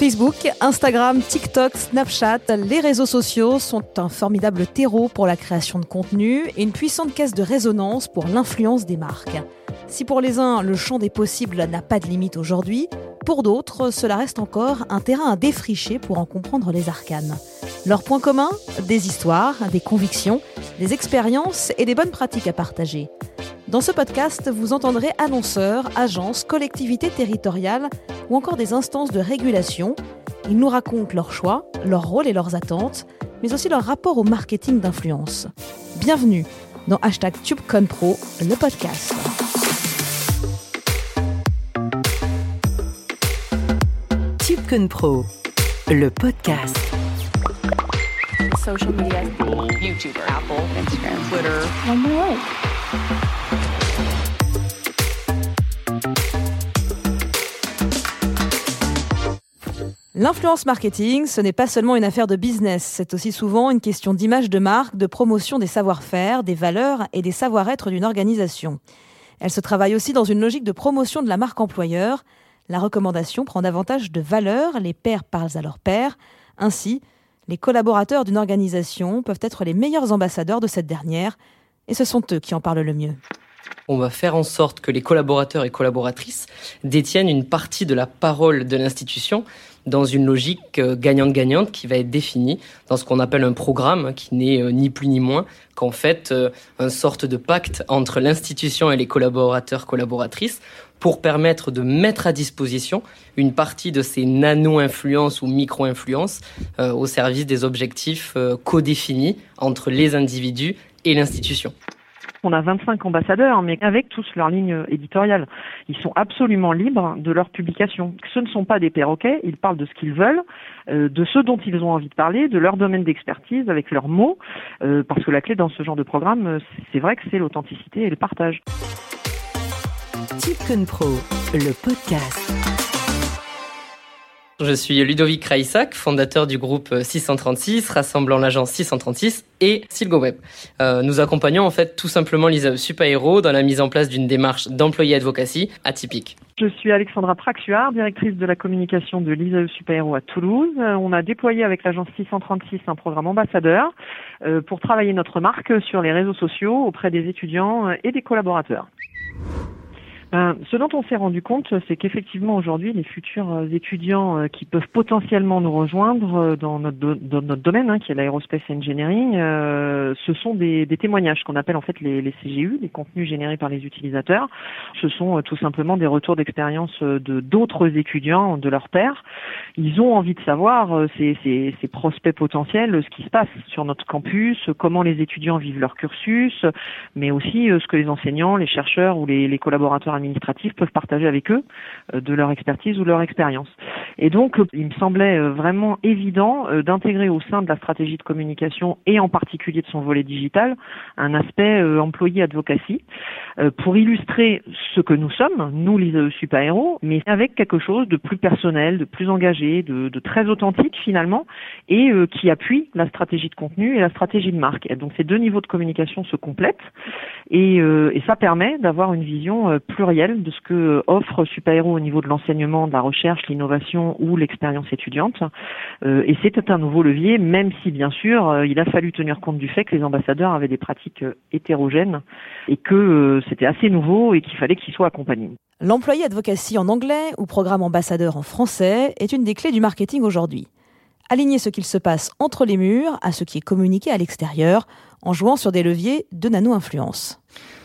Facebook, Instagram, TikTok, Snapchat, les réseaux sociaux sont un formidable terreau pour la création de contenu et une puissante caisse de résonance pour l'influence des marques. Si pour les uns, le champ des possibles n'a pas de limite aujourd'hui, pour d'autres, cela reste encore un terrain à défricher pour en comprendre les arcanes. Leurs points communs Des histoires, des convictions, des expériences et des bonnes pratiques à partager. Dans ce podcast, vous entendrez annonceurs, agences, collectivités territoriales ou encore des instances de régulation. Ils nous racontent leurs choix, leurs rôles et leurs attentes, mais aussi leur rapport au marketing d'influence. Bienvenue dans hashtag TubeConPro, le podcast. TubeConPro, le podcast. Social media, YouTube, Apple, Instagram, Twitter. L'influence marketing, ce n'est pas seulement une affaire de business, c'est aussi souvent une question d'image de marque, de promotion des savoir-faire, des valeurs et des savoir-être d'une organisation. Elle se travaille aussi dans une logique de promotion de la marque employeur. La recommandation prend davantage de valeur, les pairs parlent à leurs pairs. Ainsi, les collaborateurs d'une organisation peuvent être les meilleurs ambassadeurs de cette dernière, et ce sont eux qui en parlent le mieux on va faire en sorte que les collaborateurs et collaboratrices détiennent une partie de la parole de l'institution dans une logique euh, gagnante-gagnante qui va être définie dans ce qu'on appelle un programme qui n'est euh, ni plus ni moins qu'en fait euh, une sorte de pacte entre l'institution et les collaborateurs collaboratrices pour permettre de mettre à disposition une partie de ces nano-influences ou micro-influences au service des objectifs codéfinis entre les individus et l'institution. On a 25 ambassadeurs, mais avec tous leur ligne éditoriale. Ils sont absolument libres de leur publication. Ce ne sont pas des perroquets, ils parlent de ce qu'ils veulent, euh, de ce dont ils ont envie de parler, de leur domaine d'expertise, avec leurs mots, euh, parce que la clé dans ce genre de programme, c'est vrai que c'est l'authenticité et le partage. Pro, le podcast. Je suis Ludovic Kraïsak, fondateur du groupe 636, rassemblant l'agence 636 et SilgoWeb. Euh, nous accompagnons en fait tout simplement l'ISAE Super dans la mise en place d'une démarche d'employé advocacy atypique. Je suis Alexandra Praxuard, directrice de la communication de l'ISAE Super à Toulouse. Euh, on a déployé avec l'agence 636 un programme ambassadeur euh, pour travailler notre marque sur les réseaux sociaux auprès des étudiants et des collaborateurs. Ben, ce dont on s'est rendu compte, c'est qu'effectivement aujourd'hui, les futurs euh, étudiants euh, qui peuvent potentiellement nous rejoindre euh, dans notre, domaine, hein, qui est l'aérospace engineering, ce sont des, témoignages qu'on appelle en fait les, les, CGU, les contenus générés par les utilisateurs. Ce sont tout simplement des retours d'expérience de d'autres étudiants, de leurs pairs. Ils ont envie de savoir, ces, ces, ces prospects potentiels, ce qui se passe sur notre campus, comment les étudiants vivent leur cursus, mais aussi ce que les enseignants, les chercheurs ou les, les collaborateurs administratifs peuvent partager avec eux euh, de leur expertise ou leur expérience. Et donc, euh, il me semblait euh, vraiment évident d'intégrer au sein de la stratégie de communication et en particulier de son volet digital un aspect employé advocacy pour illustrer ce que nous sommes, nous les super-héros, mais avec quelque chose de plus personnel, de plus engagé, de, de très authentique finalement, et qui appuie la stratégie de contenu et la stratégie de marque. Donc ces deux niveaux de communication se complètent et, et ça permet d'avoir une vision plus de ce que offre Super-Héros au niveau de l'enseignement, de la recherche, l'innovation ou l'expérience étudiante. Euh, et c'était un nouveau levier, même si bien sûr euh, il a fallu tenir compte du fait que les ambassadeurs avaient des pratiques euh, hétérogènes et que c'était assez nouveau et qu'il fallait qu'ils soient accompagnés. L'employé advocacy en anglais ou programme ambassadeur en français est une des clés du marketing aujourd'hui. Aligner ce qu'il se passe entre les murs à ce qui est communiqué à l'extérieur en jouant sur des leviers de nano-influence.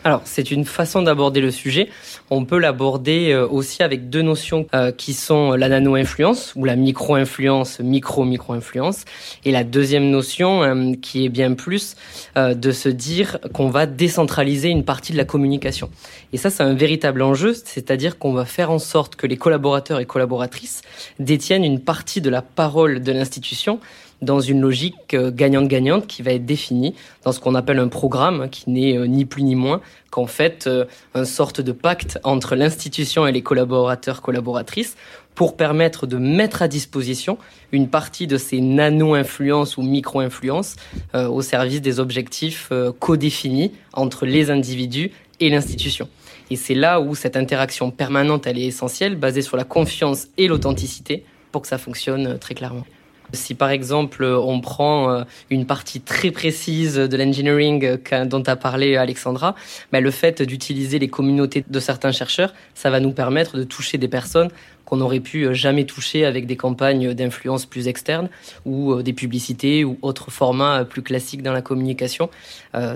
Alors, c'est une façon d'aborder le sujet. On peut l'aborder euh, aussi avec deux notions euh, qui sont la nano-influence ou la micro-influence, micro-micro-influence. Et la deuxième notion euh, qui est bien plus de se dire qu'on va décentraliser une partie de la communication. Et ça, c'est un véritable enjeu, c'est-à-dire qu'on va faire en sorte que les collaborateurs et collaboratrices détiennent une partie de la parole de l'institution dans une logique euh, gagnante-gagnante qui va être définie dans ce qu'on appelle un programme qui n'est euh, ni plus ni moins qu'en fait euh, une sorte de pacte entre l'institution et les collaborateurs collaboratrices pour permettre de mettre à disposition une partie de ces nano-influences ou micro-influences au service des objectifs codéfinis entre les individus et l'institution. Et c'est là où cette interaction permanente, elle est essentielle, basée sur la confiance et l'authenticité, pour que ça fonctionne très clairement. Si par exemple on prend euh, une partie très précise de l'engineering euh, dont a parlé Alexandra, ben le fait d'utiliser les communautés de certains chercheurs, ça va nous permettre de toucher des personnes qu'on n'aurait pu euh, jamais toucher avec des campagnes d'influence plus externes ou des publicités ou autres formats plus classiques dans la communication.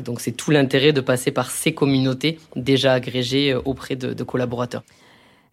donc c'est tout l'intérêt de passer par ces communautés déjà agrégées auprès de collaborateurs.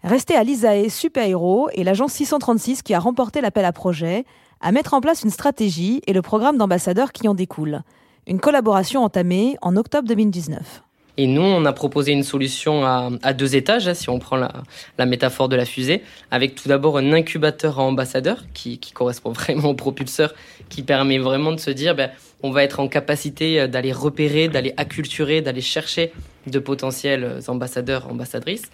Restez à l'ISAE Super Héros et l'agence 636 qui a remporté l'appel à projet à mettre en place une stratégie et le programme d'ambassadeurs qui en découle. Une collaboration entamée en octobre 2019. Et nous, on a proposé une solution à, deux étages, hein, si on prend la, métaphore de la fusée, avec tout d'abord un incubateur à ambassadeurs qui, correspond vraiment au propulseur, qui permet vraiment de se dire, ben, on va être en capacité euh, d'aller repérer, d'aller acculturer, d'aller chercher de potentiels ambassadeurs, ambassadrices.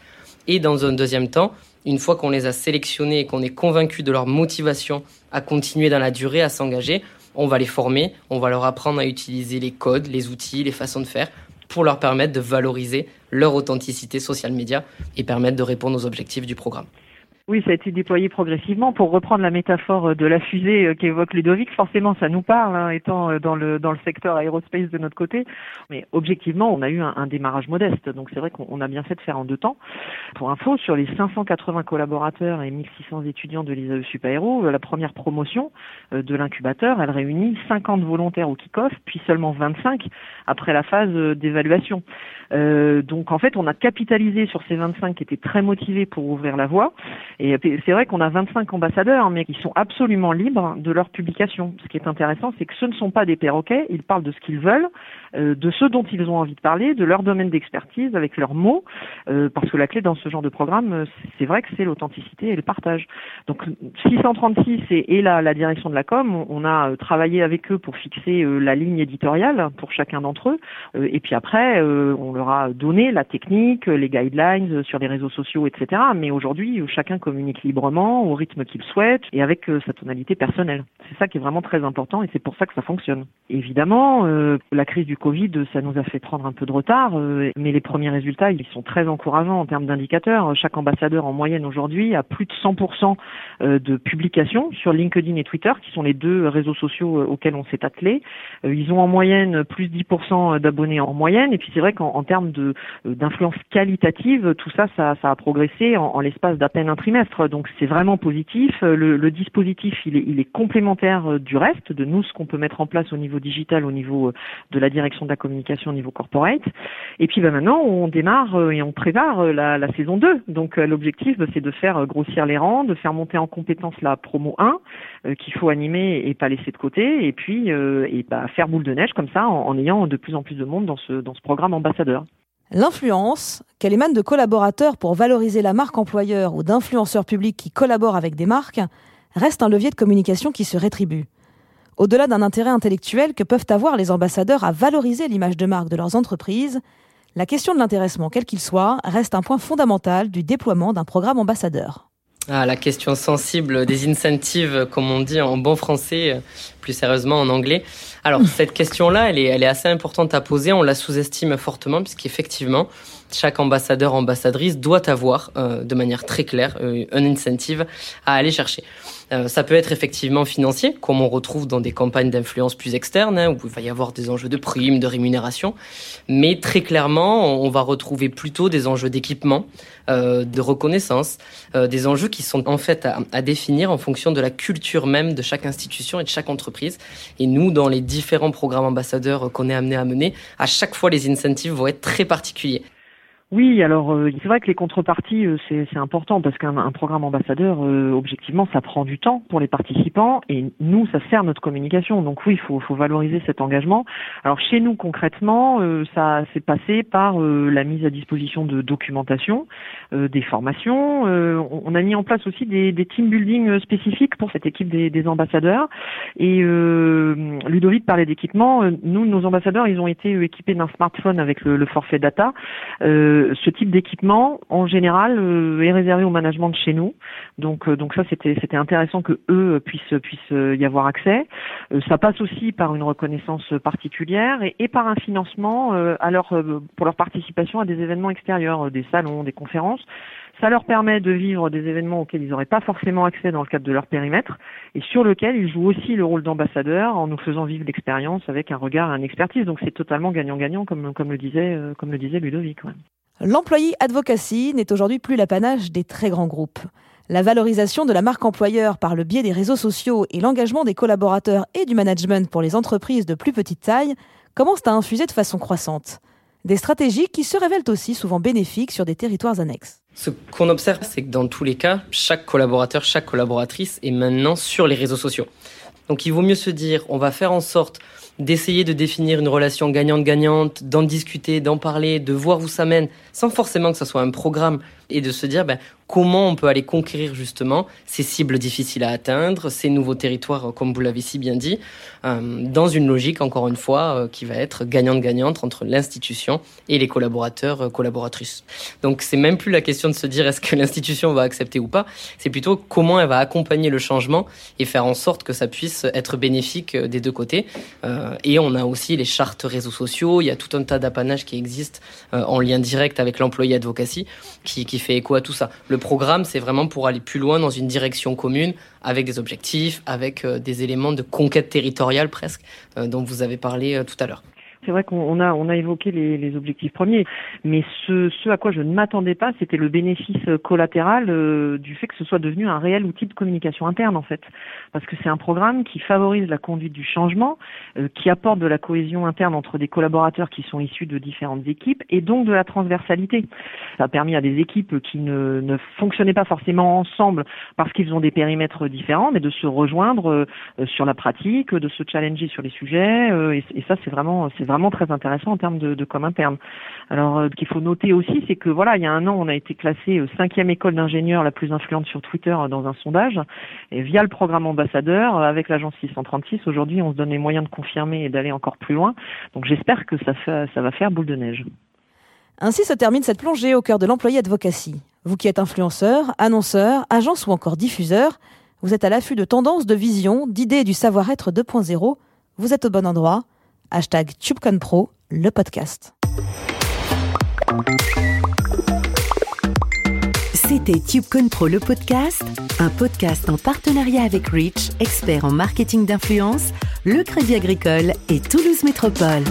Et dans un deuxième temps, une fois qu'on les a sélectionnés et qu'on est convaincu de leur motivation à continuer dans la durée, à s'engager, on va les former, on va leur apprendre à utiliser les codes, les outils, les façons de faire pour leur permettre de valoriser leur authenticité social média et permettre de répondre aux objectifs du programme. Oui, ça a été déployé progressivement. Pour reprendre la métaphore euh, de la fusée euh, qu'évoque Ludovic, forcément, ça nous parle, hein, étant euh, dans le dans le secteur aérospace de notre côté. Mais objectivement, on a eu un, démarrage modeste. Donc c'est vrai qu'on a bien fait de faire en deux temps. Pour info, sur les 580 collaborateurs et 1600 étudiants de l'ISAE Super-Héros, la première promotion de l'incubateur, elle réunit 50 volontaires au kick-off, puis seulement 25 après la phase d'évaluation. donc en fait, on a capitalisé sur ces 25 qui étaient très motivés pour ouvrir la voie. Et c'est vrai qu'on a 25 ambassadeurs, mais qui sont absolument libres de leur publication. Ce qui est intéressant, c'est que ce ne sont pas des perroquets, ils parlent de ce qu'ils veulent, euh, de ce dont ils ont envie de parler, de leur domaine d'expertise, avec leurs mots, euh, parce que la clé dans ce genre de programme, euh, c'est vrai que c'est l'authenticité et le partage. Donc 636 et, et la, la, direction de la com, on, a travaillé avec eux pour fixer la ligne éditoriale pour chacun d'entre eux, et puis après, on leur a donné la technique, les guidelines sur les réseaux sociaux, etc. Mais aujourd'hui, chacun communique librement, au rythme qu'il souhaite et avec euh, sa tonalité personnelle. C'est ça qui est vraiment très important et c'est pour ça que ça fonctionne. Évidemment, euh, la crise du Covid, ça nous a fait prendre un peu de retard, euh, mais les premiers résultats, ils sont très encourageants en termes d'indicateurs. Chaque ambassadeur en moyenne aujourd'hui a plus de 100% de publications sur LinkedIn et Twitter, qui sont les deux réseaux sociaux auxquels on s'est attelé. Ils ont en moyenne plus de 10% d'abonnés en moyenne. Et puis c'est vrai qu'en termes d'influence qualitative, tout ça, ça, a progressé en, l'espace d'à peine un donc c'est vraiment positif. Euh, le, dispositif, il est, complémentaire euh, du reste, de nous, ce qu'on peut mettre en place au niveau digital, au niveau euh, de la direction de la communication, au niveau corporate. Et puis bah, maintenant, on démarre et on prépare la, saison 2. Donc l'objectif, bah, c'est de faire grossir les rangs, de faire monter en compétence la promo 1, qu'il faut animer et pas laisser de côté, et puis bah, faire boule de neige comme ça, en, en ayant de plus en plus de monde dans ce, dans ce programme ambassadeur. L'influence, qu'elle émane de collaborateurs pour valoriser la marque employeur ou d'influenceurs publics qui collaborent avec des marques, reste un levier de communication qui se rétribue. Au-delà d'un intérêt intellectuel que peuvent avoir les ambassadeurs à valoriser l'image de marque de leurs entreprises, la question de l'intéressement, quel qu'il soit, reste un point fondamental du déploiement d'un programme ambassadeur. Ah, la question sensible des incentives, comme on dit en bon français, plus sérieusement en anglais. Alors, cette question-là, elle est, elle est assez importante à poser. On la sous-estime fortement, puisqu'effectivement, chaque ambassadeur, ambassadrice doit avoir, euh, de manière très claire, euh, un incentive à aller chercher. Euh, ça peut être effectivement financier, comme on retrouve dans des campagnes d'influence plus externes, hein, où il va y avoir des enjeux de primes, de rémunération. Mais très clairement, on va retrouver plutôt des enjeux d'équipement, euh, de reconnaissance, euh, des enjeux qui sont en fait à, à, définir en fonction de la culture même de chaque institution et de chaque entreprise. Et nous, dans les différents programmes ambassadeurs qu'on est amené à mener, à chaque fois, les incentives vont être très particuliers. Oui, alors euh, c'est vrai que les contreparties, euh, c'est important parce qu'un programme ambassadeur, euh, objectivement, ça prend du temps pour les participants et nous, ça sert notre communication. Donc oui, il faut, faut, valoriser cet engagement. Alors chez nous, concrètement, ça s'est passé par la mise à disposition de documentation, des formations. on a mis en place aussi des, des team building spécifiques pour cette équipe des, des ambassadeurs. Et Ludovic parlait d'équipement. Nous, nos ambassadeurs, ils ont été équipés d'un smartphone avec le, le forfait data ce type d'équipement, en général, euh, est réservé au management de chez nous. Donc, euh, donc ça, c'était c'était intéressant que eux puissent puissent y avoir accès. Euh, ça passe aussi par une reconnaissance particulière et, par un financement à pour leur participation à des événements extérieurs, des salons, des conférences Ça leur permet de vivre des événements auxquels ils n'auraient pas forcément accès dans le cadre de leur périmètre et sur lequel ils jouent aussi le rôle d'ambassadeur en nous faisant vivre l'expérience avec un regard et une expertise. Donc c'est totalement gagnant-gagnant comme, comme, le disait, euh, comme le disait Ludovic. L'employé advocacy n'est aujourd'hui plus l'apanage des très grands groupes. La valorisation de la marque employeur par le biais des réseaux sociaux et l'engagement des collaborateurs et du management pour les entreprises de plus petite taille commencent à infuser de façon croissante. Des stratégies qui se révèlent aussi souvent bénéfiques sur des territoires annexes. Ce qu'on observe, c'est que dans tous les cas, chaque collaborateur, chaque collaboratrice est maintenant sur les réseaux sociaux. Donc il vaut mieux se dire, on va faire en sorte d'essayer de définir une relation gagnante-gagnante, d'en discuter, d'en parler, de voir où ça mène, sans forcément que ce soit un programme, et de se dire ben, comment on peut aller conquérir justement ces cibles difficiles à atteindre, ces nouveaux territoires, comme vous l'avez si bien dit, euh, dans une logique, encore une fois, euh, qui va être gagnante-gagnante entre l'institution et les collaborateurs, euh, collaboratrices. Donc c'est même plus la question de se dire est-ce que l'institution va accepter ou pas, c'est plutôt comment elle va accompagner le changement et faire en sorte que ça puisse être bénéfique des deux côtés. et on a aussi les chartes réseaux sociaux, il y a tout un tas d'apanages qui existent en lien direct avec l'employé advocacy qui, fait écho à tout ça. Programme, c'est vraiment pour aller plus loin dans une direction commune, avec des objectifs, avec euh, des éléments de conquête territoriale presque, euh, dont vous avez parlé euh, tout à l'heure. C'est vrai qu'on a, on a évoqué les, les, objectifs premiers, mais ce, ce à quoi je ne m'attendais pas, c'était le bénéfice collatéral euh, du fait que ce soit devenu un réel outil de communication interne en fait, parce que c'est un programme qui favorise la conduite du changement, euh, qui apporte de la cohésion interne entre des collaborateurs qui sont issus de différentes équipes et donc de la transversalité. Ça a permis à des équipes qui ne, ne fonctionnaient pas forcément ensemble parce qu'ils ont des périmètres différents, mais de se rejoindre euh, sur la pratique, de se challenger sur les sujets, et, et ça c'est vraiment très intéressant en termes de, de com. Alors, euh, ce qu'il faut noter aussi, c'est que voilà, il y a un an, on a été classé euh, cinquième école d'ingénieurs la plus influente sur Twitter euh, dans un sondage, et via le programme ambassadeur avec l'agence 636. Aujourd'hui, on se donne les moyens de confirmer et d'aller encore plus loin. Donc, j'espère que ça, ça va faire boule de neige. Ainsi se termine cette plongée au cœur de l'employé advocacy. Vous qui êtes influenceur, annonceur, agence ou encore diffuseur, vous êtes à l'affût de tendances, de visions, d'idées et du savoir-être 2.0. Vous êtes au bon endroit. Hashtag TubeConPro, le podcast. C'était TubeConPro, le podcast, un podcast en partenariat avec Rich, expert en marketing d'influence, le Crédit Agricole et Toulouse Métropole.